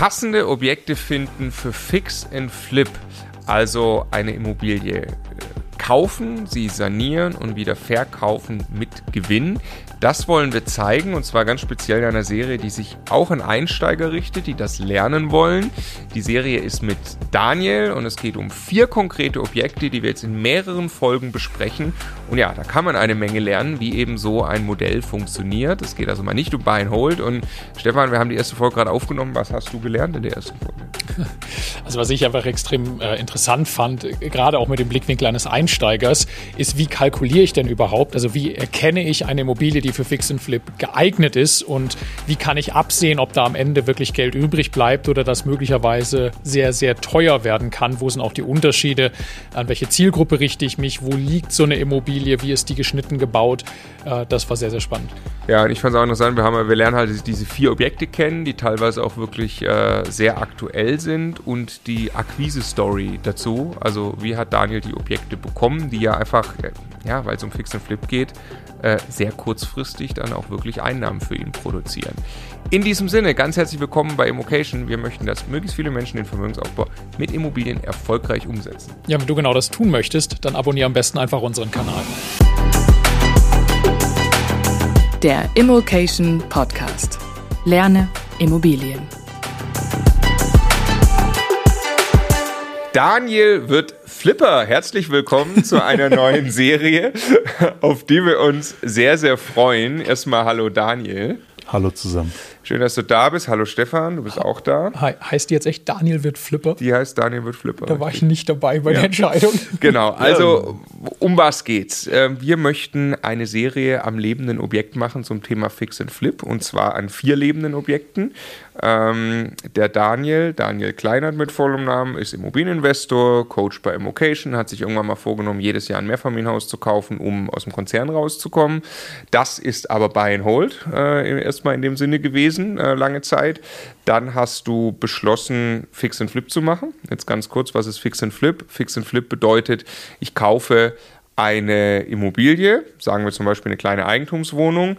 Passende Objekte finden für Fix and Flip, also eine Immobilie kaufen, sie sanieren und wieder verkaufen mit Gewinn. Das wollen wir zeigen und zwar ganz speziell in einer Serie, die sich auch an Einsteiger richtet, die das lernen wollen. Die Serie ist mit Daniel und es geht um vier konkrete Objekte, die wir jetzt in mehreren Folgen besprechen. Und ja, da kann man eine Menge lernen, wie eben so ein Modell funktioniert. Es geht also mal nicht um Buy and Hold. Und Stefan, wir haben die erste Folge gerade aufgenommen. Was hast du gelernt in der ersten Folge? Also was ich einfach extrem äh, interessant fand, gerade auch mit dem Blickwinkel eines Einsteigers, ist, wie kalkuliere ich denn überhaupt? Also wie erkenne ich eine Immobilie, die für Fix and Flip geeignet ist und wie kann ich absehen, ob da am Ende wirklich Geld übrig bleibt oder das möglicherweise sehr, sehr teuer werden kann? Wo sind auch die Unterschiede? An welche Zielgruppe richte ich mich? Wo liegt so eine Immobilie? Wie ist die geschnitten gebaut? Äh, das war sehr, sehr spannend. Ja, und ich fand es auch interessant, wir, haben, wir lernen halt diese vier Objekte kennen, die teilweise auch wirklich äh, sehr aktuell sind und die Akquise-Story dazu. Also wie hat Daniel die Objekte bekommen, die ja einfach, äh, ja, weil es um Fix and Flip geht, äh, sehr kurzfristig dann auch wirklich Einnahmen für ihn produzieren. In diesem Sinne, ganz herzlich willkommen bei Immocation. Wir möchten, dass möglichst viele Menschen den Vermögensaufbau mit Immobilien erfolgreich umsetzen. Ja, wenn du genau das tun möchtest, dann abonniere am besten einfach unseren Kanal. Der Immocation Podcast. Lerne Immobilien. Daniel wird Flipper. Herzlich willkommen zu einer neuen Serie, auf die wir uns sehr, sehr freuen. Erstmal hallo Daniel. Hallo zusammen. Schön, dass du da bist. Hallo Stefan, du bist auch da. He heißt die jetzt echt Daniel wird Flipper? Die heißt Daniel wird Flipper. Da war ich nicht dabei bei ja. der Entscheidung. Genau, also um was geht's? Ähm, wir möchten eine Serie am lebenden Objekt machen zum Thema Fix and Flip und zwar an vier lebenden Objekten. Ähm, der Daniel, Daniel Kleinert mit vollem Namen, ist Immobilieninvestor, Coach bei Immocation, hat sich irgendwann mal vorgenommen, jedes Jahr ein Mehrfamilienhaus zu kaufen, um aus dem Konzern rauszukommen. Das ist aber Buy and Hold äh, erstmal in dem Sinne gewesen gewesen, äh, lange Zeit. Dann hast du beschlossen, Fix and Flip zu machen. Jetzt ganz kurz, was ist Fix and Flip? Fix and Flip bedeutet, ich kaufe eine Immobilie, sagen wir zum Beispiel eine kleine Eigentumswohnung,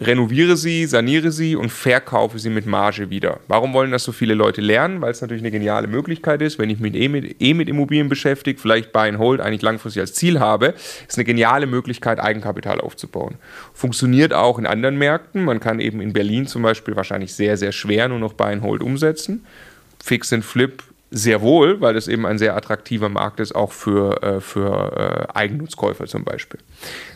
renoviere sie, saniere sie und verkaufe sie mit Marge wieder. Warum wollen das so viele Leute lernen? Weil es natürlich eine geniale Möglichkeit ist, wenn ich mich eh mit, eh mit Immobilien beschäftige, vielleicht Buy and Hold eigentlich langfristig als Ziel habe, ist eine geniale Möglichkeit, Eigenkapital aufzubauen. Funktioniert auch in anderen Märkten. Man kann eben in Berlin zum Beispiel wahrscheinlich sehr, sehr schwer nur noch Buy and Hold umsetzen. Fix and Flip sehr wohl, weil es eben ein sehr attraktiver Markt ist, auch für, äh, für äh, Eigennutzkäufer zum Beispiel.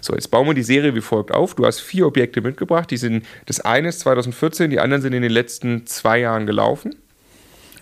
So, jetzt bauen wir die Serie wie folgt auf. Du hast vier Objekte mitgebracht. Die sind, das eine ist 2014, die anderen sind in den letzten zwei Jahren gelaufen.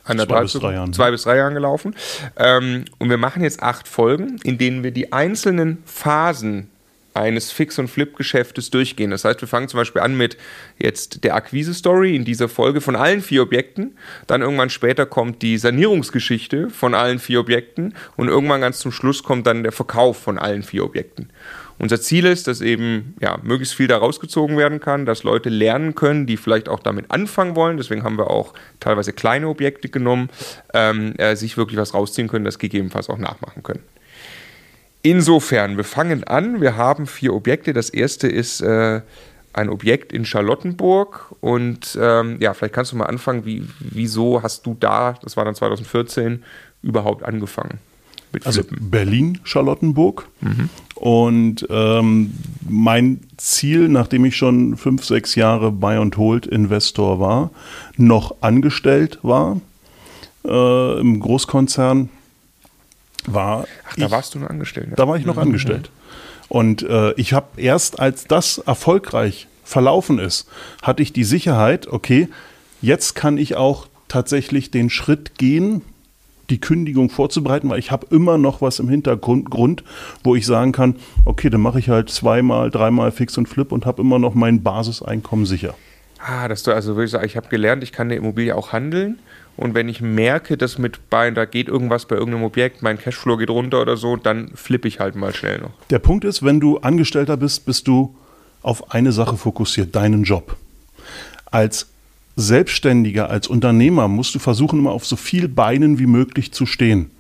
Zwei bis drei Jahren. Zwei bis drei Jahren gelaufen. Ähm, und wir machen jetzt acht Folgen, in denen wir die einzelnen Phasen eines Fix- und Flip-Geschäftes durchgehen. Das heißt, wir fangen zum Beispiel an mit jetzt der Akquise-Story in dieser Folge von allen vier Objekten. Dann irgendwann später kommt die Sanierungsgeschichte von allen vier Objekten und irgendwann ganz zum Schluss kommt dann der Verkauf von allen vier Objekten. Unser Ziel ist, dass eben ja, möglichst viel da rausgezogen werden kann, dass Leute lernen können, die vielleicht auch damit anfangen wollen. Deswegen haben wir auch teilweise kleine Objekte genommen, ähm, äh, sich wirklich was rausziehen können, das gegebenenfalls auch nachmachen können. Insofern, wir fangen an. Wir haben vier Objekte. Das erste ist äh, ein Objekt in Charlottenburg. Und ähm, ja, vielleicht kannst du mal anfangen, wie, wieso hast du da, das war dann 2014, überhaupt angefangen? Mit also Berlin, Charlottenburg. Mhm. Und ähm, mein Ziel, nachdem ich schon fünf, sechs Jahre Buy and Hold Investor war, noch angestellt war äh, im Großkonzern, war. Ach, da ich, warst du noch angestellt. Da war ich noch mhm. angestellt. Und äh, ich habe erst, als das erfolgreich verlaufen ist, hatte ich die Sicherheit, okay, jetzt kann ich auch tatsächlich den Schritt gehen, die Kündigung vorzubereiten, weil ich habe immer noch was im Hintergrund, Grund, wo ich sagen kann, okay, dann mache ich halt zweimal, dreimal Fix und Flip und habe immer noch mein Basiseinkommen sicher. Ah, dass du also wirklich sagst, ich habe gelernt, ich kann eine Immobilie auch handeln und wenn ich merke, dass mit bei, da geht irgendwas bei irgendeinem Objekt, mein Cashflow geht runter oder so, dann flippe ich halt mal schnell noch. Der Punkt ist, wenn du Angestellter bist, bist du auf eine Sache fokussiert, deinen Job. Als Selbstständiger, als Unternehmer musst du versuchen, immer auf so viel Beinen wie möglich zu stehen.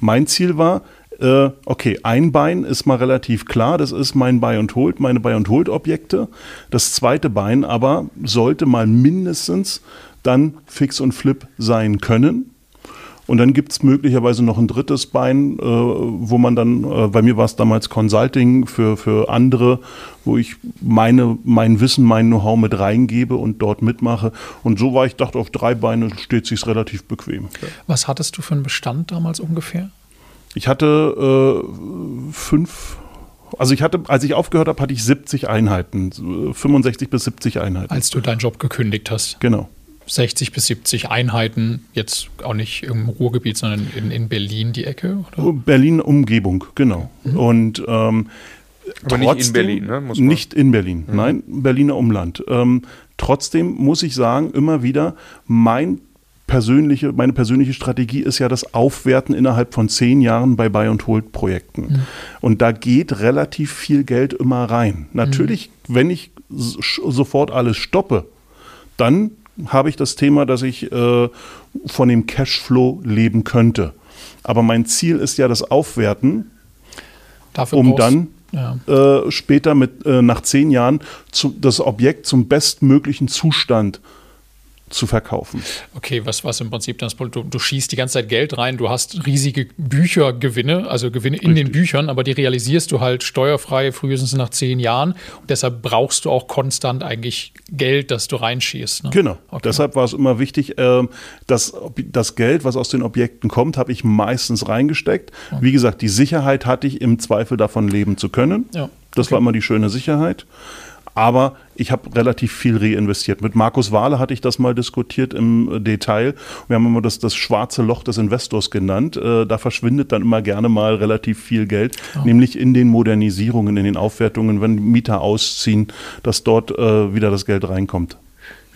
Mein Ziel war, äh, okay, ein Bein ist mal relativ klar, das ist mein Buy and Hold, meine Buy and Hold Objekte. Das zweite Bein aber sollte mal mindestens dann Fix und Flip sein können. Und dann gibt es möglicherweise noch ein drittes Bein, äh, wo man dann, äh, bei mir war es damals Consulting für, für andere, wo ich meine, mein Wissen, mein Know-how mit reingebe und dort mitmache. Und so war ich, dachte, auf drei Beine steht sich relativ bequem. Was hattest du für einen Bestand damals ungefähr? Ich hatte äh, fünf also ich hatte, als ich aufgehört habe, hatte ich 70 Einheiten, 65 bis 70 Einheiten. Als du deinen Job gekündigt hast. Genau. 60 bis 70 Einheiten, jetzt auch nicht im Ruhrgebiet, sondern in, in Berlin die Ecke? Oder? Berlin Umgebung, genau. Mhm. Und ähm, aber trotzdem, nicht in Berlin, ne? Muss man. Nicht in Berlin, mhm. nein, Berliner Umland. Ähm, trotzdem muss ich sagen, immer wieder, mein persönliche, meine persönliche Strategie ist ja das Aufwerten innerhalb von zehn Jahren bei Buy und Hold Projekten. Mhm. Und da geht relativ viel Geld immer rein. Natürlich, mhm. wenn ich sofort alles stoppe, dann habe ich das Thema, dass ich äh, von dem Cashflow leben könnte. Aber mein Ziel ist ja das Aufwerten, Dafür um dann ja. äh, später mit äh, nach zehn Jahren zu, das Objekt zum bestmöglichen Zustand zu verkaufen. Okay, was, was im Prinzip das du, du schießt die ganze Zeit Geld rein, du hast riesige Büchergewinne, also Gewinne in Richtig. den Büchern, aber die realisierst du halt steuerfrei frühestens nach zehn Jahren. Und deshalb brauchst du auch konstant eigentlich Geld, das du reinschießt. Ne? Genau. Okay. Deshalb war es immer wichtig, äh, dass das Geld, was aus den Objekten kommt, habe ich meistens reingesteckt. Okay. Wie gesagt, die Sicherheit hatte ich im Zweifel davon leben zu können. Ja. Das okay. war immer die schöne Sicherheit aber ich habe relativ viel reinvestiert. Mit Markus Wahle hatte ich das mal diskutiert im Detail. Wir haben immer das, das schwarze Loch des Investors genannt. Äh, da verschwindet dann immer gerne mal relativ viel Geld, oh. nämlich in den Modernisierungen, in den Aufwertungen, wenn Mieter ausziehen, dass dort äh, wieder das Geld reinkommt.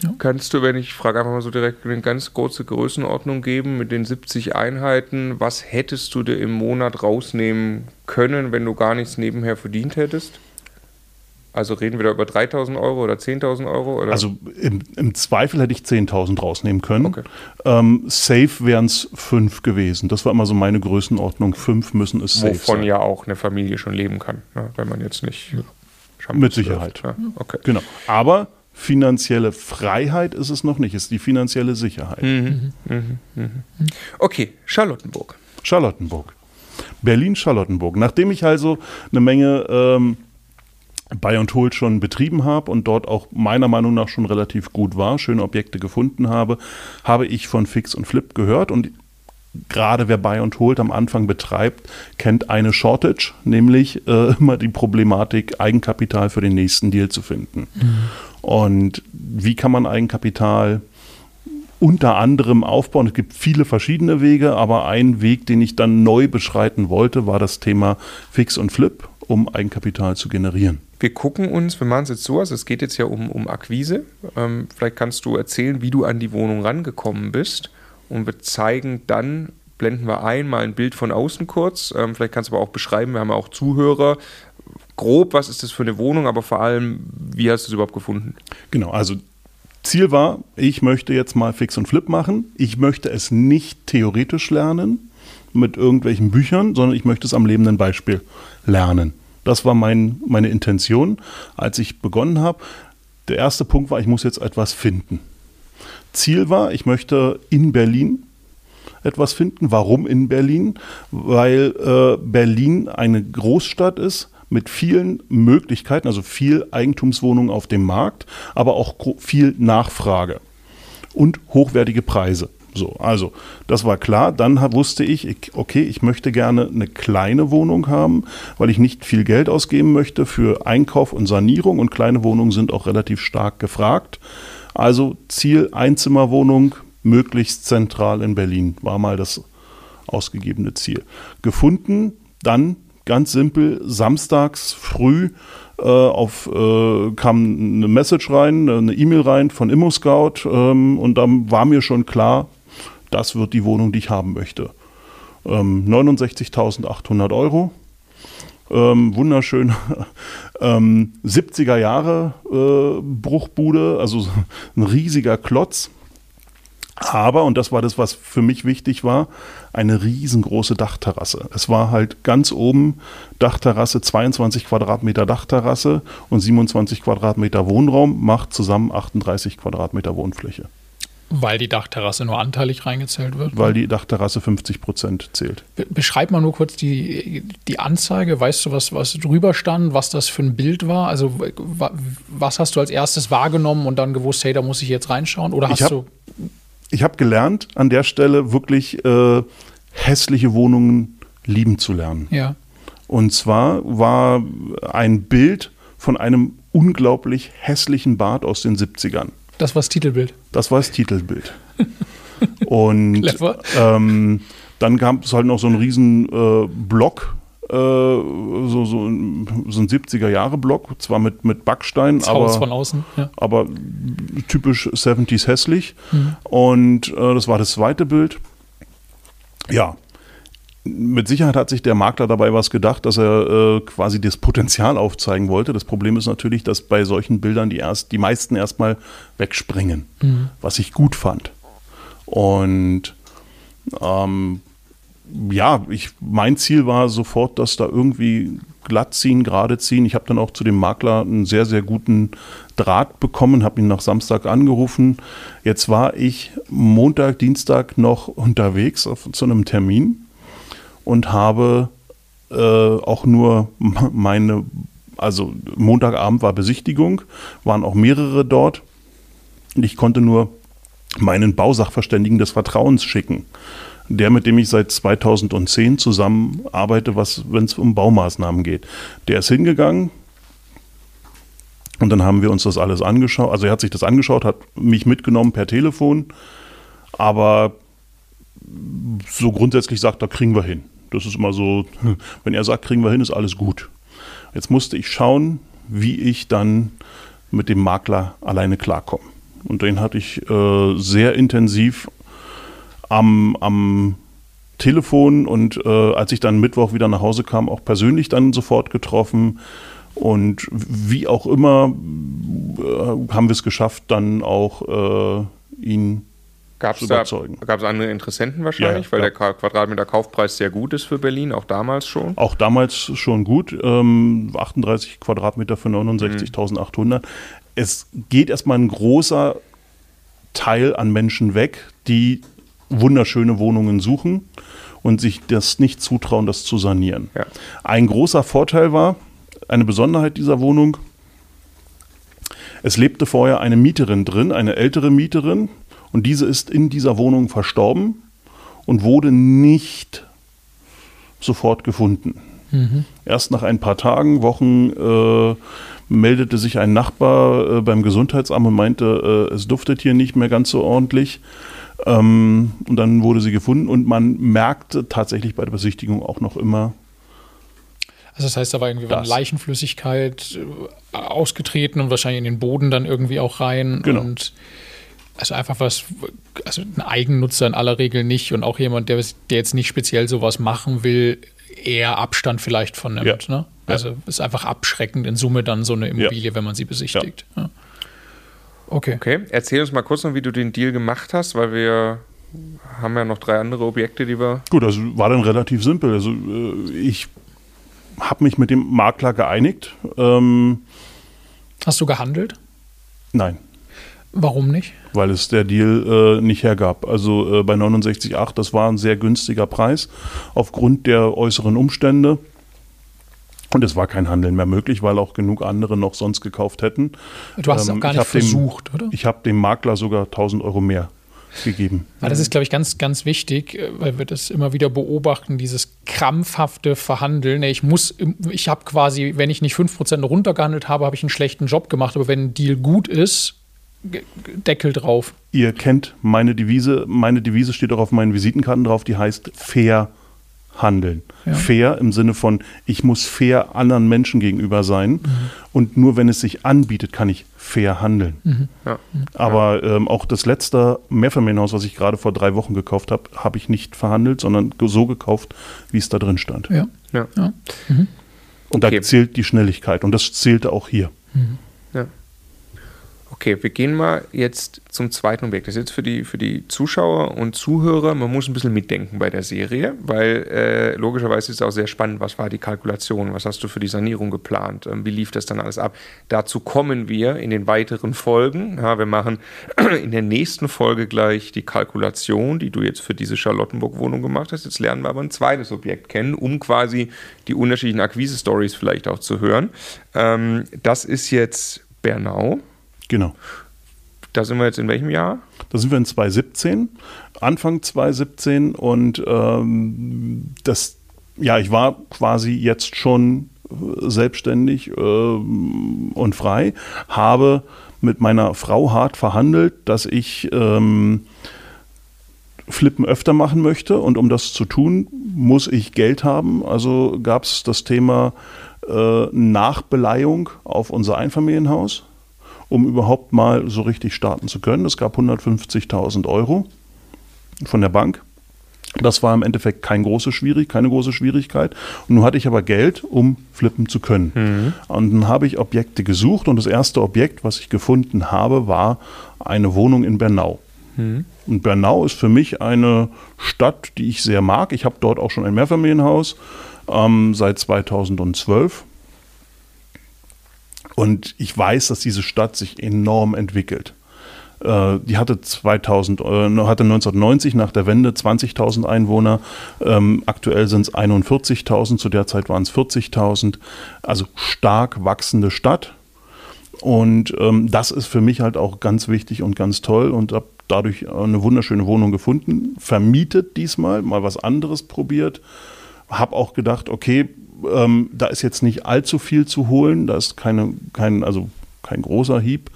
Ja. Kannst du, wenn ich frage einfach mal so direkt eine ganz kurze Größenordnung geben mit den 70 Einheiten, was hättest du dir im Monat rausnehmen können, wenn du gar nichts nebenher verdient hättest? Also reden wir da über 3.000 Euro oder 10.000 Euro? Oder? Also im, im, Zweifel hätte ich 10.000 rausnehmen können. Okay. Ähm, safe wären es fünf gewesen. Das war immer so meine Größenordnung. Fünf müssen es safe Wovon ja auch eine Familie schon leben kann, ne? wenn man jetzt nicht... Ja. Mit Sicherheit. Ja, okay. Genau. Aber finanzielle Freiheit ist es noch nicht, es ist die finanzielle Sicherheit. Mhm. Mhm. Mhm. Okay, Charlottenburg. Charlottenburg. Berlin-Charlottenburg. Nachdem ich also eine Menge... Ähm, Buy und Hold schon betrieben habe und dort auch meiner Meinung nach schon relativ gut war, schöne Objekte gefunden habe, habe ich von Fix und Flip gehört und gerade wer Buy und Hold am Anfang betreibt, kennt eine Shortage, nämlich äh, immer die Problematik, Eigenkapital für den nächsten Deal zu finden. Mhm. Und wie kann man Eigenkapital unter anderem aufbauen? Es gibt viele verschiedene Wege, aber ein Weg, den ich dann neu beschreiten wollte, war das Thema Fix und Flip, um Eigenkapital zu generieren wir gucken uns, wir machen es jetzt so, also es geht jetzt ja um, um Akquise. Ähm, vielleicht kannst du erzählen, wie du an die Wohnung rangekommen bist. Und wir zeigen dann, blenden wir ein, mal ein Bild von außen kurz. Ähm, vielleicht kannst du aber auch beschreiben, wir haben ja auch Zuhörer. Grob, was ist das für eine Wohnung, aber vor allem, wie hast du es überhaupt gefunden? Genau, also Ziel war, ich möchte jetzt mal Fix und Flip machen. Ich möchte es nicht theoretisch lernen mit irgendwelchen Büchern, sondern ich möchte es am lebenden Beispiel lernen. Das war mein, meine Intention, als ich begonnen habe. Der erste Punkt war, ich muss jetzt etwas finden. Ziel war, ich möchte in Berlin etwas finden. Warum in Berlin? Weil äh, Berlin eine Großstadt ist mit vielen Möglichkeiten, also viel Eigentumswohnungen auf dem Markt, aber auch viel Nachfrage und hochwertige Preise. So, also das war klar. Dann wusste ich, okay, ich möchte gerne eine kleine Wohnung haben, weil ich nicht viel Geld ausgeben möchte für Einkauf und Sanierung und kleine Wohnungen sind auch relativ stark gefragt. Also Ziel Einzimmerwohnung, möglichst zentral in Berlin, war mal das ausgegebene Ziel. Gefunden, dann ganz simpel, samstags früh äh, auf, äh, kam eine Message rein, eine E-Mail rein von ImmoScout ähm, und dann war mir schon klar, das wird die Wohnung, die ich haben möchte. Ähm, 69.800 Euro. Ähm, wunderschön. ähm, 70er Jahre äh, Bruchbude, also ein riesiger Klotz. Aber, und das war das, was für mich wichtig war, eine riesengroße Dachterrasse. Es war halt ganz oben Dachterrasse, 22 Quadratmeter Dachterrasse und 27 Quadratmeter Wohnraum, macht zusammen 38 Quadratmeter Wohnfläche. Weil die Dachterrasse nur anteilig reingezählt wird? Weil die Dachterrasse 50 Prozent zählt. Be beschreib mal nur kurz die, die Anzeige. Weißt du, was, was drüber stand, was das für ein Bild war? Also, was hast du als erstes wahrgenommen und dann gewusst, hey, da muss ich jetzt reinschauen? Oder hast ich hab, du. Ich habe gelernt, an der Stelle wirklich äh, hässliche Wohnungen lieben zu lernen. Ja. Und zwar war ein Bild von einem unglaublich hässlichen Bad aus den 70ern. Das war das Titelbild. Das war das Titelbild. Und ähm, dann gab es halt noch so einen riesen äh, Block, äh, so, so, so ein 70er-Jahre-Block, zwar mit, mit Backstein, das aber, Haus von außen, ja. aber typisch 70s hässlich. Mhm. Und äh, das war das zweite Bild. Ja, mit Sicherheit hat sich der Makler dabei was gedacht, dass er äh, quasi das Potenzial aufzeigen wollte. Das Problem ist natürlich, dass bei solchen Bildern die, erst, die meisten erstmal wegspringen, mhm. was ich gut fand. Und ähm, ja, ich, mein Ziel war sofort, dass da irgendwie glatt ziehen, gerade ziehen. Ich habe dann auch zu dem Makler einen sehr, sehr guten Draht bekommen, habe ihn nach Samstag angerufen. Jetzt war ich Montag, Dienstag noch unterwegs auf, zu einem Termin und habe äh, auch nur meine, also Montagabend war Besichtigung, waren auch mehrere dort. Ich konnte nur meinen Bausachverständigen des Vertrauens schicken. Der, mit dem ich seit 2010 zusammenarbeite, wenn es um Baumaßnahmen geht. Der ist hingegangen, und dann haben wir uns das alles angeschaut. Also er hat sich das angeschaut, hat mich mitgenommen per Telefon, aber so grundsätzlich sagt, da kriegen wir hin. Das ist immer so, wenn er sagt, kriegen wir hin, ist alles gut. Jetzt musste ich schauen, wie ich dann mit dem Makler alleine klarkomme. Und den hatte ich äh, sehr intensiv am, am Telefon und äh, als ich dann Mittwoch wieder nach Hause kam, auch persönlich dann sofort getroffen. Und wie auch immer äh, haben wir es geschafft, dann auch äh, ihn Gab es gab's andere Interessenten wahrscheinlich, ja, weil ja. der Quadratmeter Kaufpreis sehr gut ist für Berlin, auch damals schon? Auch damals schon gut. Ähm, 38 Quadratmeter für 69.800. Mhm. Es geht erstmal ein großer Teil an Menschen weg, die wunderschöne Wohnungen suchen und sich das nicht zutrauen, das zu sanieren. Ja. Ein großer Vorteil war, eine Besonderheit dieser Wohnung, es lebte vorher eine Mieterin drin, eine ältere Mieterin, und diese ist in dieser Wohnung verstorben und wurde nicht sofort gefunden. Mhm. Erst nach ein paar Tagen, Wochen äh, meldete sich ein Nachbar äh, beim Gesundheitsamt und meinte, äh, es duftet hier nicht mehr ganz so ordentlich. Ähm, und dann wurde sie gefunden und man merkte tatsächlich bei der Besichtigung auch noch immer. Also das heißt, da war irgendwie das. Leichenflüssigkeit äh, ausgetreten und wahrscheinlich in den Boden dann irgendwie auch rein. Genau. Und also einfach was, also ein Eigennutzer in aller Regel nicht und auch jemand, der, der jetzt nicht speziell sowas machen will, eher Abstand vielleicht von nimmt. Ja. Ne? Also ja. ist einfach abschreckend in Summe dann so eine Immobilie, ja. wenn man sie besichtigt. Ja. Okay. Okay, erzähl uns mal kurz noch, wie du den Deal gemacht hast, weil wir haben ja noch drei andere Objekte, die wir. Gut, das war dann relativ simpel. Also äh, ich habe mich mit dem Makler geeinigt. Ähm, Hast du gehandelt? Nein. Warum nicht? Weil es der Deal äh, nicht hergab. Also äh, bei 69,8, das war ein sehr günstiger Preis aufgrund der äußeren Umstände. Und es war kein Handeln mehr möglich, weil auch genug andere noch sonst gekauft hätten. Du hast es ähm, auch gar nicht versucht, dem, oder? Ich habe dem Makler sogar 1000 Euro mehr gegeben. Ja, das ist, glaube ich, ganz, ganz wichtig, äh, weil wir das immer wieder beobachten, dieses krampfhafte Verhandeln. Ich muss, ich habe quasi, wenn ich nicht 5% runtergehandelt habe, habe ich einen schlechten Job gemacht. Aber wenn ein Deal gut ist, Deckel drauf. Ihr kennt meine Devise. Meine Devise steht auch auf meinen Visitenkarten drauf. Die heißt fair handeln. Ja. Fair im Sinne von, ich muss fair anderen Menschen gegenüber sein. Mhm. Und nur wenn es sich anbietet, kann ich fair handeln. Mhm. Ja. Aber ähm, auch das letzte Mehrfamilienhaus, was ich gerade vor drei Wochen gekauft habe, habe ich nicht verhandelt, sondern so gekauft, wie es da drin stand. Ja. ja. Mhm. Und okay. da zählt die Schnelligkeit. Und das zählte auch hier. Mhm. Okay, wir gehen mal jetzt zum zweiten Objekt. Das ist jetzt für die, für die Zuschauer und Zuhörer, man muss ein bisschen mitdenken bei der Serie, weil äh, logischerweise ist es auch sehr spannend, was war die Kalkulation, was hast du für die Sanierung geplant, ähm, wie lief das dann alles ab. Dazu kommen wir in den weiteren Folgen. Ja, wir machen in der nächsten Folge gleich die Kalkulation, die du jetzt für diese Charlottenburg-Wohnung gemacht hast. Jetzt lernen wir aber ein zweites Objekt kennen, um quasi die unterschiedlichen Akquise-Stories vielleicht auch zu hören. Ähm, das ist jetzt Bernau. Genau. Da sind wir jetzt in welchem Jahr? Da sind wir in 2017, Anfang 2017 und ähm, das, ja, ich war quasi jetzt schon äh, selbstständig äh, und frei, habe mit meiner Frau hart verhandelt, dass ich ähm, Flippen öfter machen möchte und um das zu tun, muss ich Geld haben. Also gab es das Thema äh, Nachbeleihung auf unser Einfamilienhaus um überhaupt mal so richtig starten zu können. Es gab 150.000 Euro von der Bank. Das war im Endeffekt kein große Schwierig, keine große Schwierigkeit. Und nun hatte ich aber Geld, um flippen zu können. Mhm. Und dann habe ich Objekte gesucht und das erste Objekt, was ich gefunden habe, war eine Wohnung in Bernau. Mhm. Und Bernau ist für mich eine Stadt, die ich sehr mag. Ich habe dort auch schon ein Mehrfamilienhaus ähm, seit 2012. Und ich weiß, dass diese Stadt sich enorm entwickelt. Äh, die hatte, 2000, äh, hatte 1990 nach der Wende 20.000 Einwohner. Ähm, aktuell sind es 41.000, zu der Zeit waren es 40.000. Also stark wachsende Stadt. Und ähm, das ist für mich halt auch ganz wichtig und ganz toll und habe dadurch eine wunderschöne Wohnung gefunden. Vermietet diesmal, mal was anderes probiert. Habe auch gedacht, okay, ähm, da ist jetzt nicht allzu viel zu holen. Da ist keine, kein, also kein großer Hieb.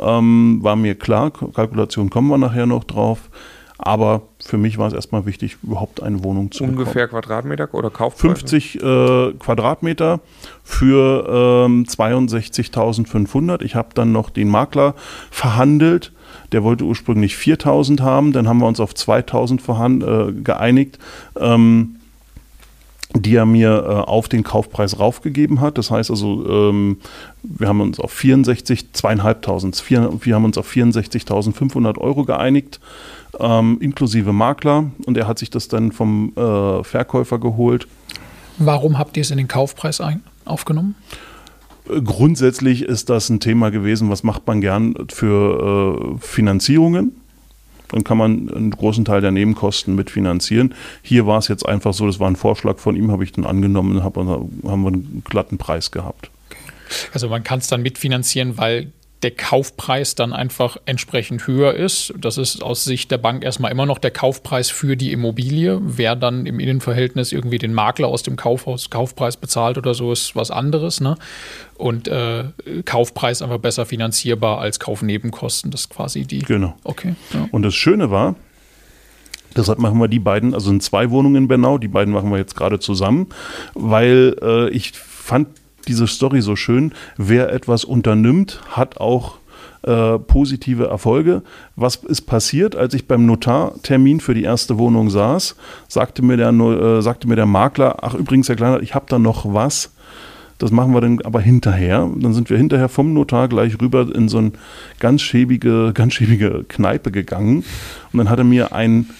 Ähm, war mir klar, Kalkulation kommen wir nachher noch drauf. Aber für mich war es erstmal wichtig, überhaupt eine Wohnung zu Ungefähr bekommen. Quadratmeter oder Kaufpreis? 50 äh, Quadratmeter für ähm, 62.500. Ich habe dann noch den Makler verhandelt. Der wollte ursprünglich 4.000 haben. Dann haben wir uns auf 2.000 äh, geeinigt. Ähm, die er mir äh, auf den Kaufpreis raufgegeben hat. Das heißt also, ähm, wir haben uns auf 64, zweieinhalbtausend, wir haben uns auf 64.500 Euro geeinigt, ähm, inklusive Makler. Und er hat sich das dann vom äh, Verkäufer geholt. Warum habt ihr es in den Kaufpreis ein, aufgenommen? Grundsätzlich ist das ein Thema gewesen, was macht man gern für äh, Finanzierungen dann kann man einen großen Teil der Nebenkosten mitfinanzieren. Hier war es jetzt einfach so, das war ein Vorschlag von ihm, habe ich dann angenommen hab, haben wir einen glatten Preis gehabt. Also man kann es dann mitfinanzieren, weil der Kaufpreis dann einfach entsprechend höher ist. Das ist aus Sicht der Bank erstmal immer noch der Kaufpreis für die Immobilie. Wer dann im Innenverhältnis irgendwie den Makler aus dem Kaufhaus Kaufpreis bezahlt oder so, ist was anderes. Ne? Und äh, Kaufpreis einfach besser finanzierbar als Kaufnebenkosten. Das ist quasi die. Genau. Okay. Ja. Und das Schöne war, Deshalb machen wir die beiden, also in zwei Wohnungen in Bernau, die beiden machen wir jetzt gerade zusammen, weil äh, ich fand diese Story so schön. Wer etwas unternimmt, hat auch äh, positive Erfolge. Was ist passiert, als ich beim Notartermin für die erste Wohnung saß? Sagte mir der, äh, sagte mir der Makler, ach übrigens, Herr Kleiner, ich habe da noch was. Das machen wir dann aber hinterher. Dann sind wir hinterher vom Notar gleich rüber in so eine ganz schäbige, ganz schäbige Kneipe gegangen. Und dann hat er mir einen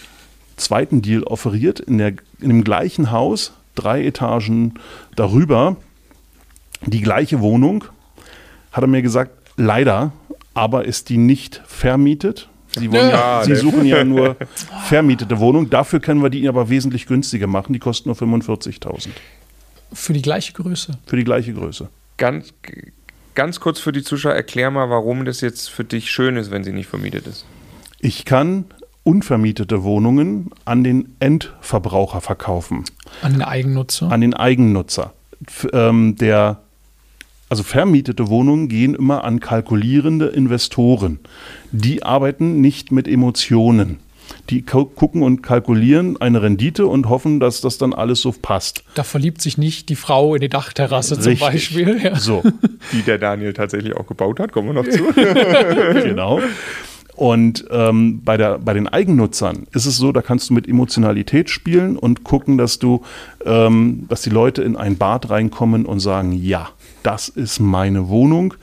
zweiten Deal offeriert in, der, in dem gleichen Haus, drei Etagen darüber die gleiche Wohnung, hat er mir gesagt, leider, aber ist die nicht vermietet. Sie, wollen ja, Sie suchen ja nur vermietete Wohnungen. Dafür können wir die aber wesentlich günstiger machen. Die kosten nur 45.000. Für die gleiche Größe? Für die gleiche Größe. Ganz, ganz kurz für die Zuschauer, erklär mal, warum das jetzt für dich schön ist, wenn sie nicht vermietet ist. Ich kann unvermietete Wohnungen an den Endverbraucher verkaufen. An den Eigennutzer? An den Eigennutzer. F ähm, der also vermietete Wohnungen gehen immer an kalkulierende Investoren. Die arbeiten nicht mit Emotionen. Die gucken und kalkulieren eine Rendite und hoffen, dass das dann alles so passt. Da verliebt sich nicht die Frau in die Dachterrasse Richtig. zum Beispiel. Ja. So. Die der Daniel tatsächlich auch gebaut hat, kommen wir noch zu. genau. Und ähm, bei, der, bei den Eigennutzern ist es so, da kannst du mit Emotionalität spielen und gucken, dass du, ähm, dass die Leute in ein Bad reinkommen und sagen, ja, das ist meine Wohnung.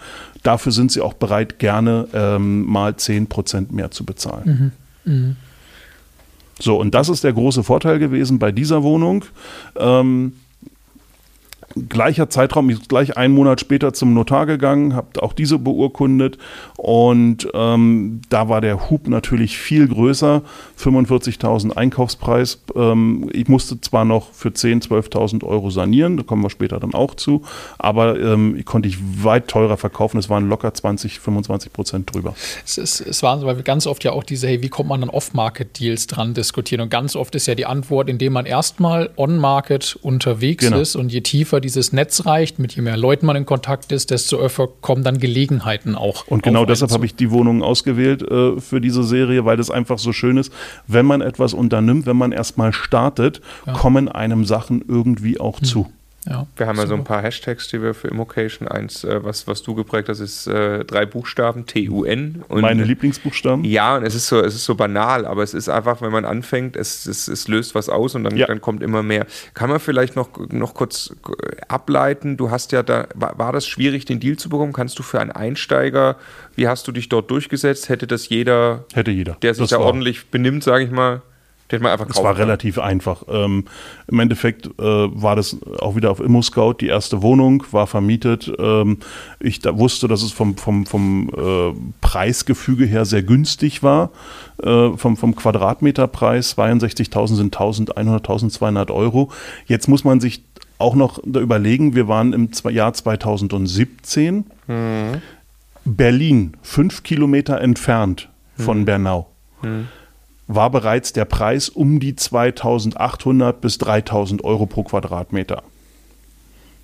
dafür sind sie auch bereit, gerne ähm, mal 10% mehr zu bezahlen. So, und das ist der große Vorteil gewesen bei dieser Wohnung. Ähm, gleicher Zeitraum, ich bin gleich einen Monat später zum Notar gegangen, habe auch diese beurkundet und ähm, da war der Hub natürlich viel größer, 45.000 Einkaufspreis. Ähm, ich musste zwar noch für 10.000, 12.000 Euro sanieren, da kommen wir später dann auch zu, aber ähm, konnte ich weit teurer verkaufen, es waren locker 20, 25 Prozent drüber. Es, ist, es waren weil wir ganz oft ja auch diese, hey, wie kommt man an Off-Market-Deals dran diskutieren und ganz oft ist ja die Antwort, indem man erstmal on-market unterwegs Genau. ist und je tiefer dieses Netz reicht, mit je mehr Leuten man in Kontakt ist, desto öfter kommen dann Gelegenheiten auch. Und genau deshalb habe ich die Wohnungen ausgewählt äh, für diese Serie, weil das einfach so schön ist, wenn man etwas unternimmt, wenn man erstmal startet, kommen einem Sachen irgendwie auch zu. Ja, Wir haben ja so ein super. paar Hashtags, die wir für Immocation, eins, äh, was, was du geprägt hast, ist äh, drei Buchstaben, T-U-N. Und Meine Lieblingsbuchstaben? Ja, und es ist so, es ist so banal, aber es ist einfach, wenn man anfängt, es, es, es löst was aus und dann, Ja. dann kommt immer mehr. Kann man vielleicht noch, noch kurz ableiten? Du hast ja da, war, war das schwierig, den Deal zu bekommen? Kannst du für einen Einsteiger, wie hast du dich dort durchgesetzt? Hätte das jeder, Hätte jeder. der sich Das da war- ordentlich benimmt, sage ich mal, hätte man einfach Es kaufen war können. relativ einfach. Ähm, Im Endeffekt äh, war das auch wieder auf ImmoScout die erste Wohnung, war vermietet. Ähm, ich da wusste, dass es vom, vom, vom äh, Preisgefüge her sehr günstig war. Äh, vom, vom Quadratmeterpreis 62.000 sind 1.100, 1.200 Euro. Jetzt muss man sich auch noch da überlegen, wir waren im Jahr 2017. Berlin, fünf Kilometer entfernt von Bernau war bereits der Preis um die 2800 bis 3000 Euro pro Quadratmeter.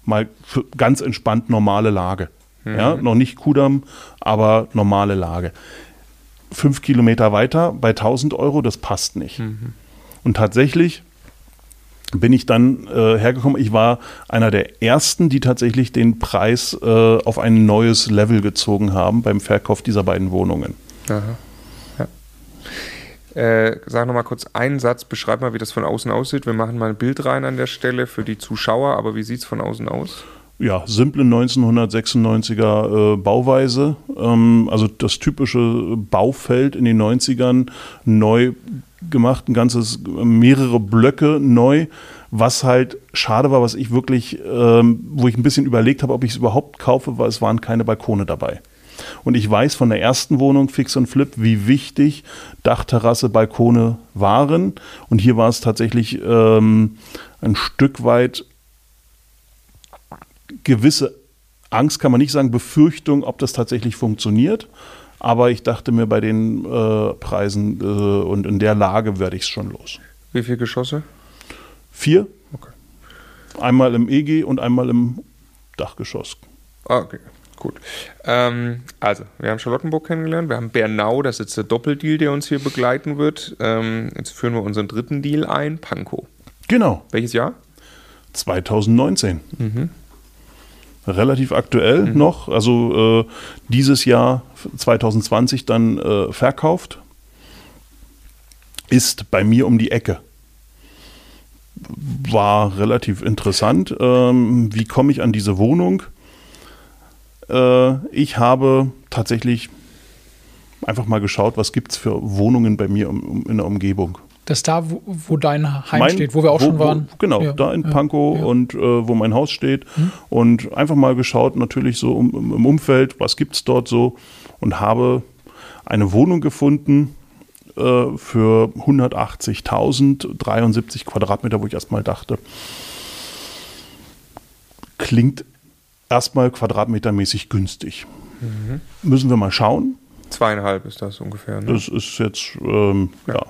Mal für ganz entspannt normale Lage. Ja, noch nicht Kudamm, aber normale Lage. Fünf Kilometer weiter bei 1000 Euro, das passt nicht. Und tatsächlich bin ich dann äh, hergekommen. Ich war einer der ersten, die tatsächlich den Preis äh, auf ein neues Level gezogen haben beim Verkauf dieser beiden Wohnungen. Aha. Äh, sag noch mal kurz einen Satz, beschreib mal, wie das von außen aussieht. Wir machen mal ein Bild rein an der Stelle für die Zuschauer, aber wie sieht es von außen aus? Ja, simple 1996er äh, Bauweise. Ähm, also das typische Baufeld in den 90ern neu gemacht, ein ganzes, mehrere Blöcke neu. Was halt schade war, was ich wirklich, ähm, wo ich ein bisschen überlegt habe, ob ich es überhaupt kaufe, weil es waren keine Balkone dabei. Und ich weiß von der ersten Wohnung Fix und Flip, wie wichtig Dachterrasse, Balkone waren. Und hier war es tatsächlich ähm, ein Stück weit gewisse Angst, kann man nicht sagen, Befürchtung, ob das tatsächlich funktioniert. Aber ich dachte mir, bei den äh, Preisen äh, und in der Lage werde ich es schon los. Wie viele Geschosse? Vier, Okay. einmal im EG und einmal im Dachgeschoss. Ah, okay, gut. Ähm, also, wir haben Charlottenburg kennengelernt, wir haben Bernau, das ist der Doppeldeal, der uns hier begleiten wird. Ähm, jetzt führen wir unseren dritten Deal ein, Pankow. Genau, Welches Jahr? 2019. Relativ aktuell noch, also äh, dieses Jahr 2020 dann äh, verkauft. Ist bei mir um die Ecke. War relativ interessant. Ähm, wie komme ich an diese Wohnung? Äh, ich habe tatsächlich einfach mal geschaut, was gibt es für Wohnungen bei mir in der Umgebung. Das ist da, wo, wo dein Heim Mein- steht, wo wir auch schon waren. Wo, genau, Ja, da in ja, Pankow ja. Und äh, wo mein Haus steht. Und einfach mal geschaut, natürlich so um, im- im Umfeld, was gibt es dort so. Und habe eine Wohnung gefunden äh, für 180.000, 73 Quadratmeter, wo ich erstmal dachte, klingt erstmal quadratmetermäßig günstig. Mhm. Müssen wir mal schauen. Zweieinhalb ist das ungefähr. Ne? Das ist jetzt, ähm, ja,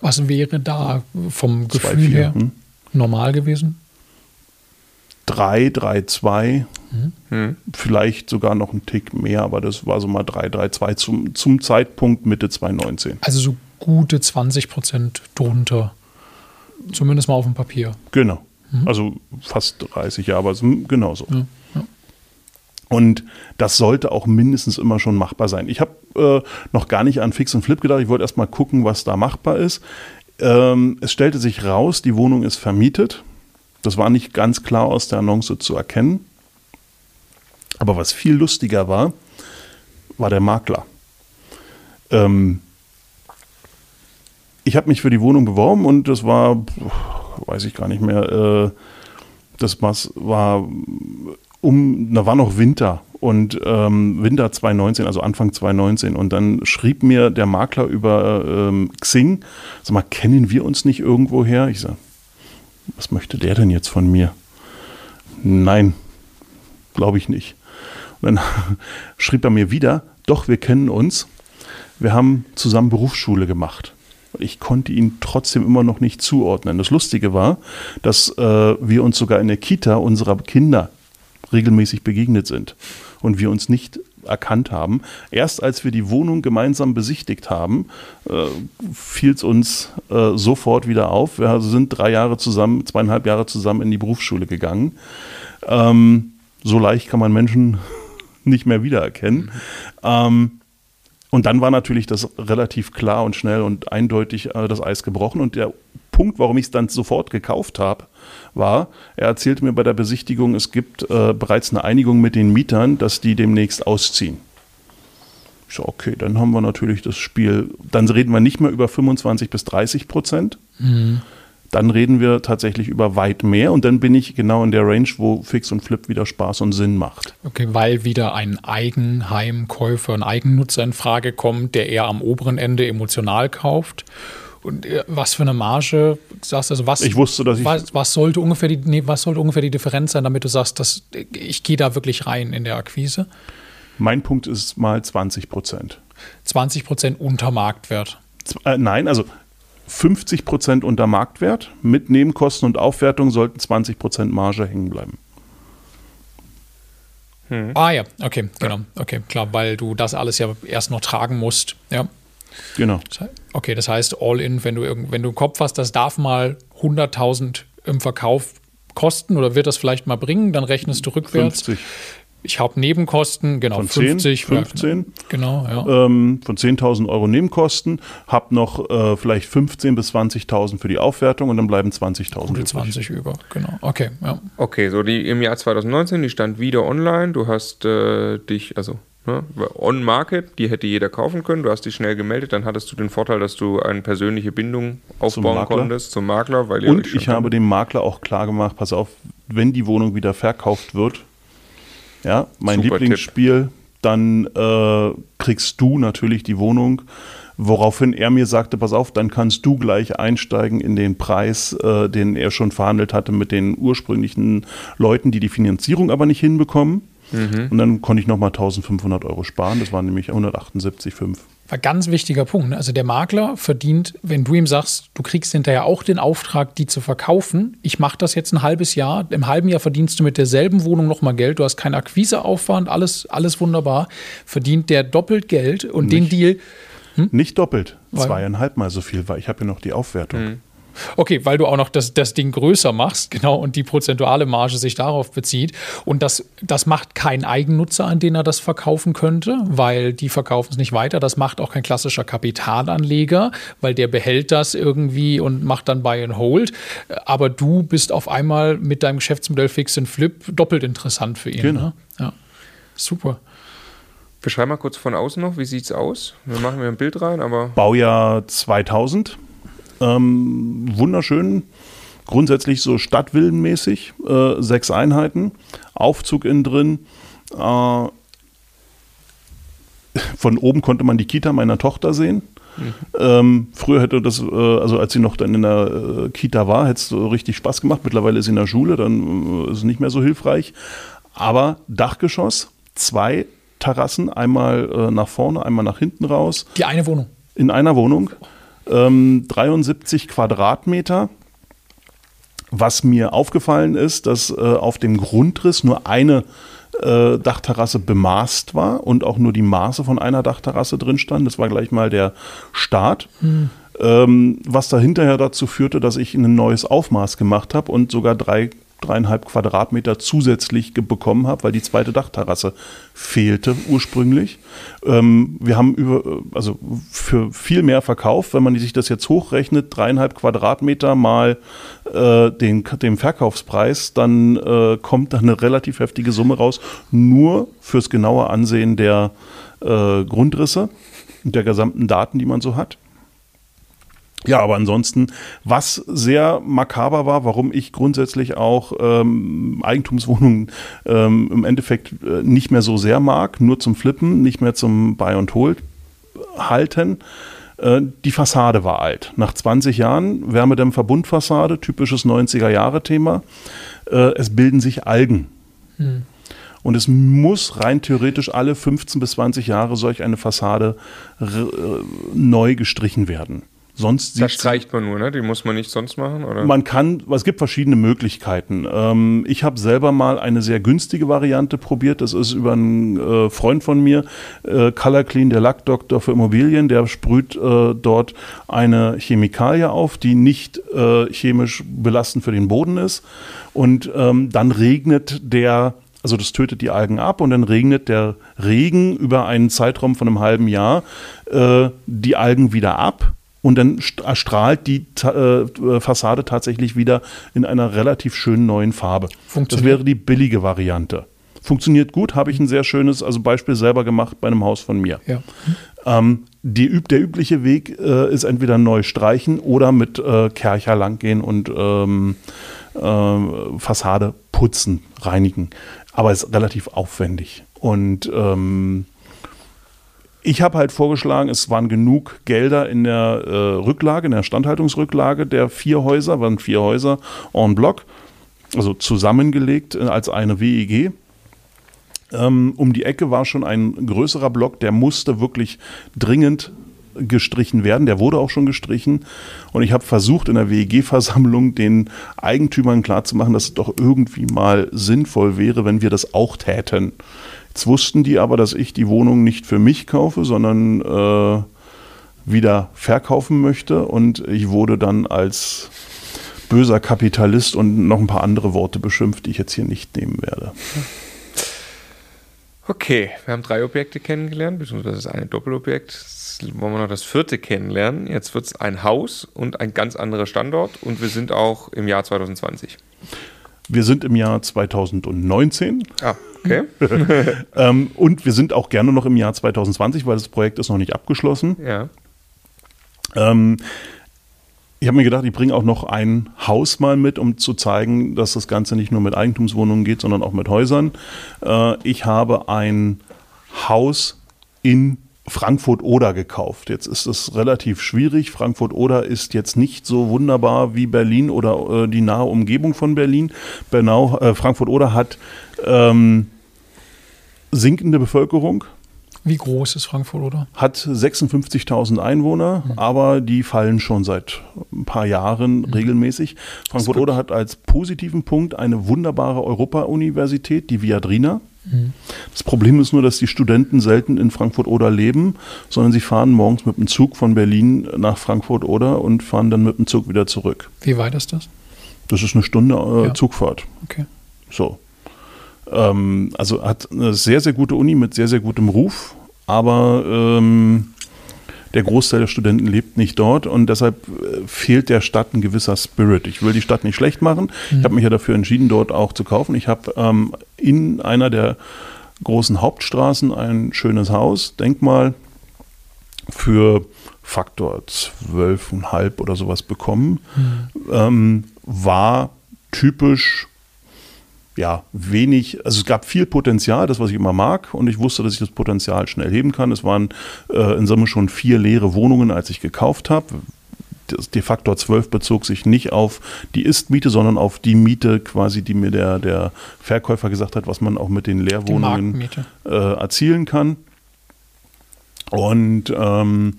Was wäre da vom Zwei, Gefühl vier, her hm? normal gewesen? 3, 3, 2, Hm. vielleicht sogar noch ein Tick mehr, aber das war so mal 3, 3, 2 zum, zum Zeitpunkt Mitte 2019. Also so gute 20 Prozent drunter. Zumindest mal auf dem Papier. Genau. Also fast 30 Jahre, aber es- genauso. Ja, ja. Und das sollte auch mindestens immer schon machbar sein. Ich habe äh, noch gar nicht an Fix und Flip gedacht. Ich wollte erst mal gucken, was da machbar ist. Ähm, es stellte sich raus, die Wohnung ist vermietet. Das war nicht ganz klar aus der Annonce zu erkennen. Aber was viel lustiger war, war der Makler. Ähm, ich habe mich für die Wohnung beworben und das war, weiß ich gar nicht mehr, äh, das war um, da war noch Winter und ähm, Winter 2019, also Anfang 2019 und dann schrieb mir der Makler über ähm, Xing, sag mal, kennen wir uns nicht irgendwoher? Ich sag, was möchte der denn jetzt von mir? Nein, glaube ich nicht. Und dann schrieb er mir wieder, doch, wir kennen uns. Wir haben zusammen Berufsschule gemacht. Ich konnte ihn trotzdem immer noch nicht zuordnen. Das Lustige war, dass äh, wir uns sogar in der Kita unserer Kinder regelmäßig begegnet sind und wir uns nicht erkannt haben. Erst als wir die Wohnung gemeinsam besichtigt haben, äh, fiel es uns äh, sofort wieder auf. Wir sind drei Jahre zusammen, zweieinhalb Jahre zusammen in die Berufsschule gegangen. Ähm, so leicht kann man Menschen nicht mehr wiedererkennen. Mhm. Ähm, und dann war natürlich das relativ klar und schnell und eindeutig äh, das Eis gebrochen. Und der Punkt, warum ich es dann sofort gekauft habe, war, er erzählte mir bei der Besichtigung, es gibt äh, bereits eine Einigung mit den Mietern, dass die demnächst ausziehen. Ich so, okay, dann haben wir natürlich das Spiel, dann reden wir nicht mehr über 25 bis 30 Prozent. Mhm dann reden wir tatsächlich über weit mehr und dann bin ich genau in der Range, wo Fix und Flip wieder Spaß und Sinn macht. Okay, weil wieder ein Eigenheimkäufer, ein Eigennutzer in Frage kommt, der eher am oberen Ende emotional kauft. Und äh, was für eine Marge sagst du, also was, ich wusste, dass ich was, was, sollte ungefähr die, nee, was sollte ungefähr die Differenz sein, damit du sagst, dass ich gehe da wirklich rein in der Akquise? Mein Punkt ist mal 20 Prozent. 20 Prozent unter Marktwert. Äh, nein, also 50 Prozent unter Marktwert. Mit Nebenkosten und Aufwertung sollten 20 Prozent Marge hängen bleiben. Hm. Ah ja, okay, genau. Okay, klar, weil du das alles ja erst noch tragen musst. Ja. Genau. Okay, das heißt, all in, wenn du, wenn du im Kopf hast, das darf mal 100.000 im Verkauf kosten oder wird das vielleicht mal bringen, dann rechnest du rückwärts. 50 ich habe Nebenkosten, genau, von 50, 15, genau, ja. Ähm, von 10.000 Euro Nebenkosten, habe noch äh, vielleicht 15.000 bis 20.000 für die Aufwertung und dann bleiben 20.000 Gute 20 über, genau. Okay, ja. Okay, so die im Jahr 2019, die stand wieder online. Du hast äh, dich, also ne, on Market, die hätte jeder kaufen können. Du hast dich schnell gemeldet, dann hattest du den Vorteil, dass du eine persönliche Bindung aufbauen zum konntest zum Makler. Weil und ich habe dem Makler auch klar gemacht, pass auf, wenn die Wohnung wieder verkauft wird, ja, mein Super Lieblingsspiel. Tipp. Dann äh, kriegst du natürlich die Wohnung. Woraufhin er mir sagte, pass auf, dann kannst du gleich einsteigen in den Preis, äh, den er schon verhandelt hatte mit den ursprünglichen Leuten, die die Finanzierung aber nicht hinbekommen. Mhm. Und dann konnte ich nochmal 1500 Euro sparen. Das waren nämlich 178,5. Ein ganz wichtiger Punkt. Ne? Also der Makler verdient, wenn du ihm sagst, du kriegst hinterher auch den Auftrag, die zu verkaufen. Ich mache das jetzt ein halbes Jahr. Im halben Jahr verdienst du mit derselben Wohnung nochmal Geld. Du hast keinen Akquiseaufwand, alles, alles wunderbar. Verdient der doppelt Geld und Nicht. den Deal. Hm? Nicht doppelt, zweieinhalb Mal so viel, weil ich habe ja noch die Aufwertung. Mhm. Okay, weil du auch noch das, das Ding größer machst, genau, und die prozentuale Marge sich darauf bezieht. Und das, das macht kein Eigennutzer, an den er das verkaufen könnte, weil die verkaufen es nicht weiter. Das macht auch kein klassischer Kapitalanleger, weil der behält das irgendwie und macht dann Buy and Hold. Aber du bist auf einmal mit deinem Geschäftsmodell Fix and Flip doppelt interessant für ihn. Genau. Ne? Ja, super. Beschreib mal kurz von außen noch, wie sieht es aus? Wir machen mir ein Bild rein, aber. Baujahr 2000. Ähm, wunderschön. Grundsätzlich so stadtvillenmäßig. Äh, sechs Einheiten. Aufzug innen drin. Äh, von oben konnte man die Kita meiner Tochter sehen. Mhm. Ähm, früher hätte das, äh, also als sie noch dann in der äh, Kita war, hätte es so richtig Spaß gemacht. Mittlerweile ist sie in der Schule, dann äh, ist es nicht mehr so hilfreich. Aber Dachgeschoss, zwei Terrassen, einmal äh, nach vorne, einmal nach hinten raus. Die eine Wohnung. In einer Wohnung ähm, 73 Quadratmeter. Was mir aufgefallen ist, dass äh, auf dem Grundriss nur eine äh, Dachterrasse bemaßt war und auch nur die Maße von einer Dachterrasse drin stand. Das war gleich mal der Start. Hm. Ähm, was da hinterher dazu führte, dass ich ein neues Aufmaß gemacht habe und sogar drei dreieinhalb Quadratmeter zusätzlich bekommen habe, weil die zweite Dachterrasse fehlte ursprünglich. Ähm, wir haben über, also für viel mehr verkauft, wenn man sich das jetzt hochrechnet, dreieinhalb Quadratmeter mal äh, den, den Verkaufspreis, dann äh, kommt da eine relativ heftige Summe raus, nur fürs genaue Ansehen der äh, Grundrisse und der gesamten Daten, die man so hat. Ja, aber ansonsten, was sehr makaber war, warum ich grundsätzlich auch ähm, Eigentumswohnungen ähm, im Endeffekt äh, nicht mehr so sehr mag, nur zum Flippen, nicht mehr zum Buy and Hold halten. Äh, die Fassade war alt. Nach 20 Jahren Wärmedämmverbundfassade, typisches 90er-Jahre-Thema. Äh, es bilden sich Algen. Hm. Und es muss rein theoretisch alle 15 bis 20 Jahre solch eine Fassade äh, neu gestrichen werden. Sonst das streicht man nur, ne? Die muss man nicht sonst machen, oder? Man kann, es gibt verschiedene Möglichkeiten. Ähm, ich habe selber mal eine sehr günstige Variante probiert. Das ist über einen äh, Freund von mir, äh, Color Clean, der Lackdoktor für Immobilien. Der sprüht äh, dort eine Chemikalie auf, die nicht äh, chemisch belastend für den Boden ist. Und ähm, dann regnet der also das tötet die Algen ab und dann regnet der Regen über einen Zeitraum von einem halben Jahr äh, die Algen wieder ab und dann strahlt die äh, Fassade tatsächlich wieder in einer relativ schönen neuen Farbe. Das wäre die billige Variante. Funktioniert gut, habe ich ein sehr schönes also Beispiel selber gemacht bei einem Haus von mir. Ja. Ähm, die, der übliche Weg äh, ist entweder neu streichen oder mit äh, Kercher langgehen und ähm, äh, Fassade putzen, reinigen. Aber es ist relativ aufwendig. Und ähm, ich habe halt vorgeschlagen, es waren genug Gelder in der äh, Rücklage, in der Standhaltungsrücklage der vier Häuser, waren vier Häuser en bloc, also zusammengelegt äh, als eine WEG. Ähm, um die Ecke war schon ein größerer Block, der musste wirklich dringend gestrichen werden. Der wurde auch schon gestrichen. Und ich habe versucht, in der WEG-Versammlung den Eigentümern klarzumachen, dass es doch irgendwie mal sinnvoll wäre, wenn wir das auch täten. Jetzt wussten die aber, dass ich die Wohnung nicht für mich kaufe, sondern äh, wieder verkaufen möchte. Und ich wurde dann als böser Kapitalist und noch ein paar andere Worte beschimpft, die ich jetzt hier nicht nehmen werde. Okay, wir haben drei Objekte kennengelernt, beziehungsweise das eine Doppelobjekt. Jetzt wollen wir noch das vierte kennenlernen. Jetzt wird es ein Haus und ein ganz anderer Standort und wir sind auch im Jahr 2020. Wir sind im Jahr 2019. Ah, okay. ähm, und wir sind auch gerne noch im Jahr 2020, weil das Projekt ist noch nicht abgeschlossen. Ja. Ähm, ich habe mir gedacht, ich bringe auch noch ein Haus mal mit, um zu zeigen, dass das Ganze nicht nur mit Eigentumswohnungen geht, sondern auch mit Häusern. Äh, ich habe ein Haus in Frankfurt-Oder gekauft. Jetzt ist es relativ schwierig. Frankfurt-Oder ist jetzt nicht so wunderbar wie Berlin oder äh, die nahe Umgebung von Berlin. Bernau, äh, Frankfurt-Oder hat ähm, sinkende Bevölkerung. Wie groß ist Frankfurt oder? Hat 56.000 Einwohner, mhm. aber die fallen schon seit ein paar Jahren mhm. regelmäßig. Frankfurt oder hat als positiven Punkt eine wunderbare Europa-Universität, die Viadrina. Das Problem ist nur, dass die Studenten selten in Frankfurt oder leben, sondern sie fahren morgens mit dem Zug von Berlin nach Frankfurt oder und fahren dann mit dem Zug wieder zurück. Wie weit ist das? Das ist eine Stunde äh, ja. Zugfahrt. Okay. So. Ähm, also hat eine sehr, sehr gute Uni mit sehr, sehr gutem Ruf, aber ähm, der Großteil der Studenten lebt nicht dort und deshalb äh, fehlt der Stadt ein gewisser Spirit. Ich will die Stadt nicht schlecht machen. Mhm. Ich habe mich ja dafür entschieden, dort auch zu kaufen. Ich habe ähm, in einer der großen Hauptstraßen ein schönes Haus, Denkmal, für Faktor 12,5 oder sowas bekommen. Mhm. Ähm, war typisch ja, wenig, also es gab viel Potenzial, das, was ich immer mag, und ich wusste, dass ich das Potenzial schnell heben kann. Es waren äh, in Summe schon vier leere Wohnungen, als ich gekauft habe. Das De-Faktor 12 bezog sich nicht auf die Ist-Miete, sondern auf die Miete quasi, die mir der, der Verkäufer gesagt hat, was man auch mit den Leerwohnungen äh, erzielen kann. Und ähm,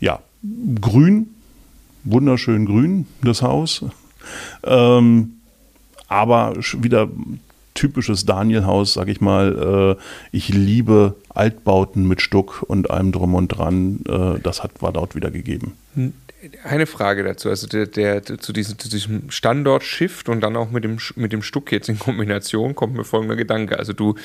ja, grün, wunderschön grün, das Haus. Ähm, aber wieder typisches Daniel-Haus, sag ich mal. Äh, ich liebe Altbauten mit Stuck und allem drum und dran. Äh, das hat, war dort wieder gegeben. Eine Frage dazu, also der, der zu, diesem, zu diesem Standort-Shift und dann auch mit dem, mit dem Stuck jetzt in Kombination kommt mir folgender Gedanke. Also du,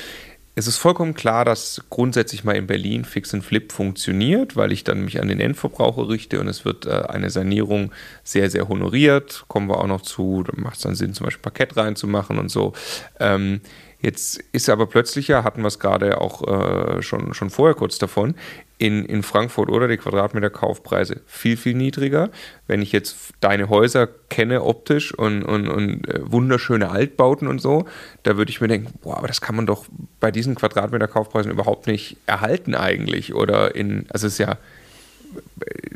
es ist vollkommen klar, dass grundsätzlich mal in Berlin Fix and Flip funktioniert, weil ich dann mich an den Endverbraucher richte und es wird äh, eine Sanierung sehr, sehr honoriert. Kommen wir auch noch zu, da macht es dann Sinn, zum Beispiel Parkett reinzumachen und so. Ähm, Jetzt ist aber plötzlich ja, hatten wir es gerade auch äh, schon, schon vorher kurz davon, in, in Frankfurt oder die Quadratmeter-Kaufpreise viel, viel niedriger. Wenn ich jetzt deine Häuser kenne optisch und, und, und äh, wunderschöne Altbauten und so, da würde ich mir denken, boah, aber das kann man doch bei diesen Quadratmeter-Kaufpreisen überhaupt nicht erhalten eigentlich. Oder in, also es ist ja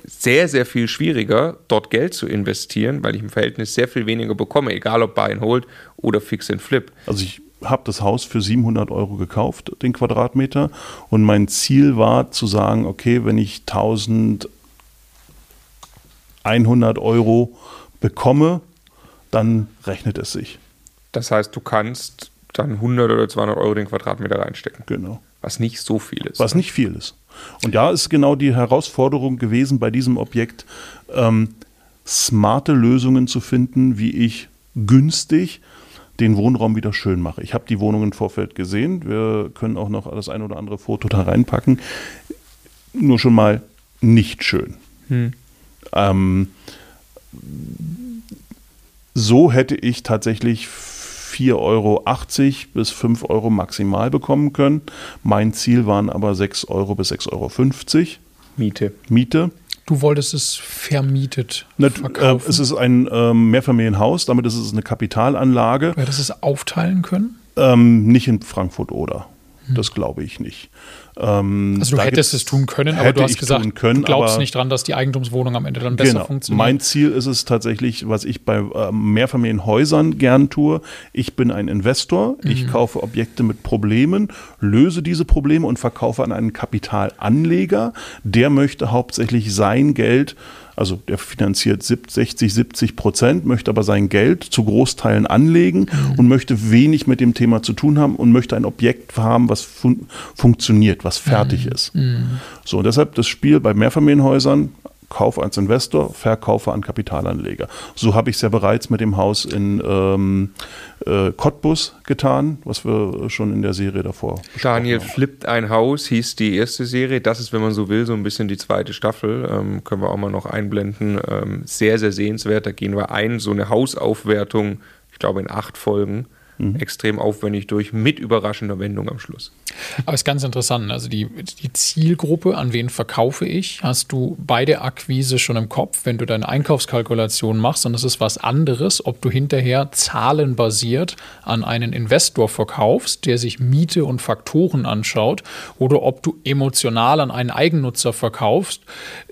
sehr, sehr viel schwieriger, dort Geld zu investieren, weil ich im Verhältnis sehr viel weniger bekomme, egal ob Buy and Hold oder Fix and Flip. Also ich habe das Haus für 700 Euro gekauft, den Quadratmeter. Und mein Ziel war zu sagen, okay, wenn ich 1100 Euro bekomme, dann rechnet es sich. Das heißt, du kannst dann 100 oder 200 Euro den Quadratmeter reinstecken. Genau. Was nicht so viel ist. Was nicht viel ist. Und da ist genau die Herausforderung gewesen bei diesem Objekt, ähm, smarte Lösungen zu finden, wie ich günstig den Wohnraum wieder schön mache. Ich habe die Wohnung im Vorfeld gesehen. Wir können auch noch das ein oder andere Foto da reinpacken. Nur schon mal nicht schön. Hm. Ähm, so hätte ich tatsächlich 4,80 Euro bis 5 Euro maximal bekommen können. Mein Ziel waren aber 6 Euro bis 6,50 Euro. Miete. Miete. Du wolltest es vermietet verkaufen? Äh, es ist ein äh, Mehrfamilienhaus, damit ist es eine Kapitalanlage. Hättest du es aufteilen können? Ähm, nicht in Frankfurt oder. Hm. Das glaube ich nicht. Ähm, also du hättest es tun können, aber du hast gesagt, können, du glaubst nicht dran, dass die Eigentumswohnung am Ende dann besser genau. funktioniert. Mein Ziel ist es tatsächlich, was ich bei äh, Mehrfamilienhäusern gern tue. Ich bin ein Investor, mhm. ich kaufe Objekte mit Problemen, löse diese Probleme und verkaufe an einen Kapitalanleger. Der möchte hauptsächlich sein Geld also der finanziert 60, 70 Prozent, möchte aber sein Geld zu Großteilen anlegen mhm. und möchte wenig mit dem Thema zu tun haben und möchte ein Objekt haben, was fun funktioniert, was fertig mhm. ist. Mhm. So, und deshalb das Spiel bei Mehrfamilienhäusern Kauf als Investor, Verkaufe an Kapitalanleger. So habe ich es ja bereits mit dem Haus in ähm, äh, Cottbus getan, was wir schon in der Serie davor Daniel haben. flippt ein Haus, hieß die erste Serie. Das ist, wenn man so will, so ein bisschen die zweite Staffel. Ähm, können wir auch mal noch einblenden. Ähm, sehr, sehr sehenswert. Da gehen wir ein, so eine Hausaufwertung, ich glaube in acht Folgen mhm. extrem aufwendig durch, mit überraschender Wendung am Schluss. Aber es ist ganz interessant. Also die, die Zielgruppe, an wen verkaufe ich, hast du bei der Akquise schon im Kopf, wenn du deine Einkaufskalkulation machst. Und das ist was anderes, ob du hinterher zahlenbasiert an einen Investor verkaufst, der sich Miete und Faktoren anschaut, oder ob du emotional an einen Eigennutzer verkaufst,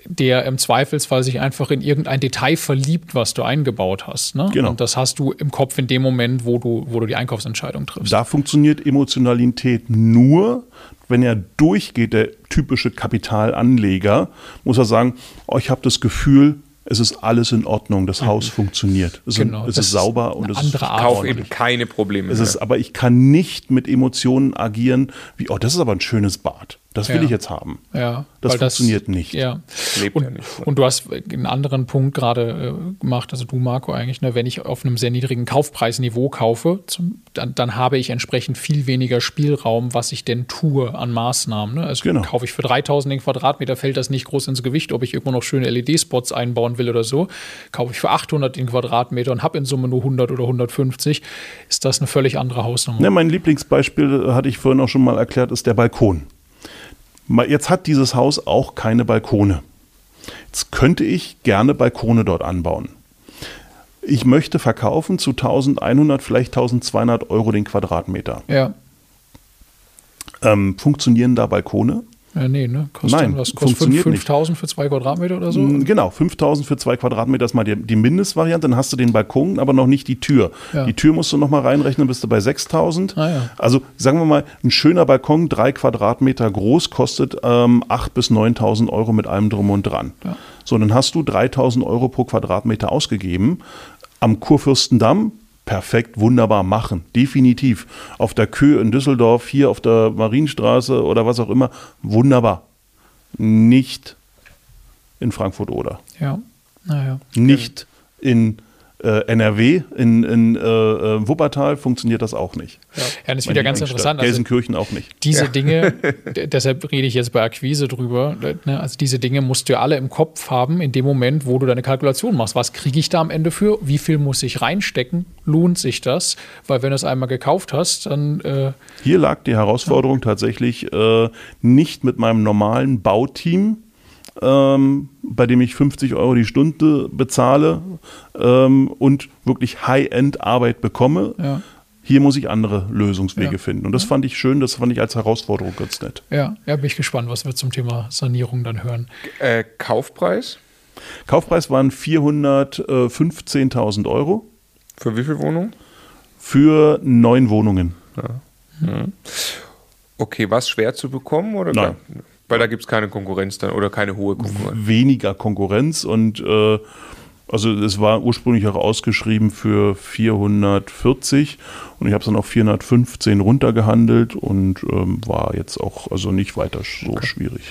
der im Zweifelsfall sich einfach in irgendein Detail verliebt, was du eingebaut hast. Ne? Genau. Und das hast du im Kopf in dem Moment, wo du, wo du die Einkaufsentscheidung triffst. Da funktioniert Emotionalität nur, wenn er durchgeht, der typische Kapitalanleger, muss er sagen, oh, ich habe das Gefühl, es ist alles in Ordnung, das Haus mhm. funktioniert. Es, genau, es ist sauber und es ist Kauf eben keine Probleme. Es ist, aber ich kann nicht mit Emotionen agieren, wie, oh, das ist aber ein schönes Bad. Das will ja. ich jetzt haben. Ja, das funktioniert das, nicht. Ja. Und, ja nicht und, du hast einen anderen Punkt gerade äh, gemacht, also du, Marco, eigentlich, ne, wenn ich auf einem sehr niedrigen Kaufpreisniveau kaufe, zum, dann, dann, habe ich entsprechend viel weniger Spielraum, was ich denn tue an Maßnahmen. Ne? Also genau. kaufe ich für 3000 den Quadratmeter, fällt das nicht groß ins Gewicht, ob ich irgendwo noch schöne LED-Spots einbauen will oder so. Kaufe ich für 800 den Quadratmeter und habe in Summe nur 100 oder 150, ist das eine völlig andere Hausnummer. Ja, mein Lieblingsbeispiel, äh, hatte ich vorhin auch schon mal erklärt, ist der Balkon. Jetzt hat dieses Haus auch keine Balkone. Jetzt könnte ich gerne Balkone dort anbauen. Ich möchte verkaufen zu 1100, vielleicht 1200 Euro den Quadratmeter. Ja. Ähm, funktionieren da Balkone? Ja, nee, ne? Kostet Nein, was kostet 5000 für zwei Quadratmeter oder so? Mm, genau, 5000 für zwei Quadratmeter ist mal die, die, Mindestvariante. Dann hast du den Balkon, aber noch nicht die Tür. Ja. Die Tür musst du noch mal reinrechnen, bist du bei 6000. Ah, ja. Also sagen wir mal, ein schöner Balkon, drei Quadratmeter groß, kostet ähm, 8.000 bis 9000 Euro mit allem Drum und Dran. Ja. So, dann hast du 3000 Euro pro Quadratmeter ausgegeben. Am Kurfürstendamm perfekt, wunderbar machen. Definitiv. Auf der Kö in Düsseldorf, hier auf der Marienstraße oder was auch immer, wunderbar. Nicht in Frankfurt oder. Ja. Naja. Nicht in äh, NRW, in, in äh, äh, Wuppertal funktioniert das auch nicht. Ja, ja das ist wieder ganz interessant. Also Gelsenkirchen auch nicht. Diese ja. Dinge, deshalb rede ich jetzt bei Akquise drüber, ne? also diese Dinge musst du alle im Kopf haben in dem Moment, wo du deine Kalkulation machst. Was kriege ich da am Ende für? Wie viel muss ich reinstecken? Lohnt sich das? Weil wenn du es einmal gekauft hast, dann... Äh, Hier lag die Herausforderung ja. tatsächlich äh, nicht mit meinem normalen Bauteam, ähm, bei dem ich 50 Euro die Stunde bezahle ähm, und wirklich High-End-Arbeit bekomme. Ja. Hier muss ich andere Lösungswege ja. finden. Und das fand ich schön, das fand ich als Herausforderung ganz nett. Ja, ja bin ich gespannt, was wir zum Thema Sanierung dann hören. Äh, Kaufpreis? Kaufpreis waren 415.000 Euro. Für wie viele Wohnungen? Für neun Wohnungen. Ja. Mhm. Okay, war es schwer zu bekommen? Oder Nein. Weil da gibt es keine Konkurrenz dann oder keine hohe Konkurrenz. Weniger Konkurrenz und äh, also es war ursprünglich auch ausgeschrieben für 440 und ich habe es dann auf 415 runtergehandelt und ähm, war jetzt auch also nicht weiter so okay. schwierig.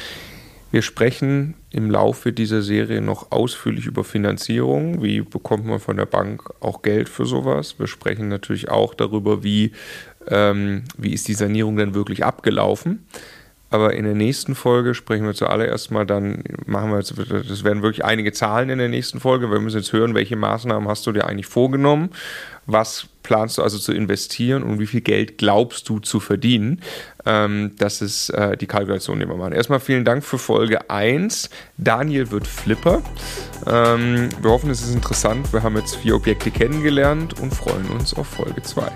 Wir sprechen im Laufe dieser Serie noch ausführlich über Finanzierung. Wie bekommt man von der Bank auch Geld für sowas? Wir sprechen natürlich auch darüber, wie, ähm, wie ist die Sanierung denn wirklich abgelaufen. Aber in der nächsten Folge sprechen wir zuallererst mal dann, machen wir jetzt, das werden wirklich einige Zahlen in der nächsten Folge. Wir müssen jetzt hören, welche Maßnahmen hast du dir eigentlich vorgenommen? Was planst du also zu investieren und wie viel Geld glaubst du zu verdienen? Ähm, das ist äh, die Kalkulation, die wir machen. Erstmal vielen Dank für Folge 1. Daniel wird Flipper. Ähm, wir hoffen, es ist interessant. Wir haben jetzt vier Objekte kennengelernt und freuen uns auf Folge 2.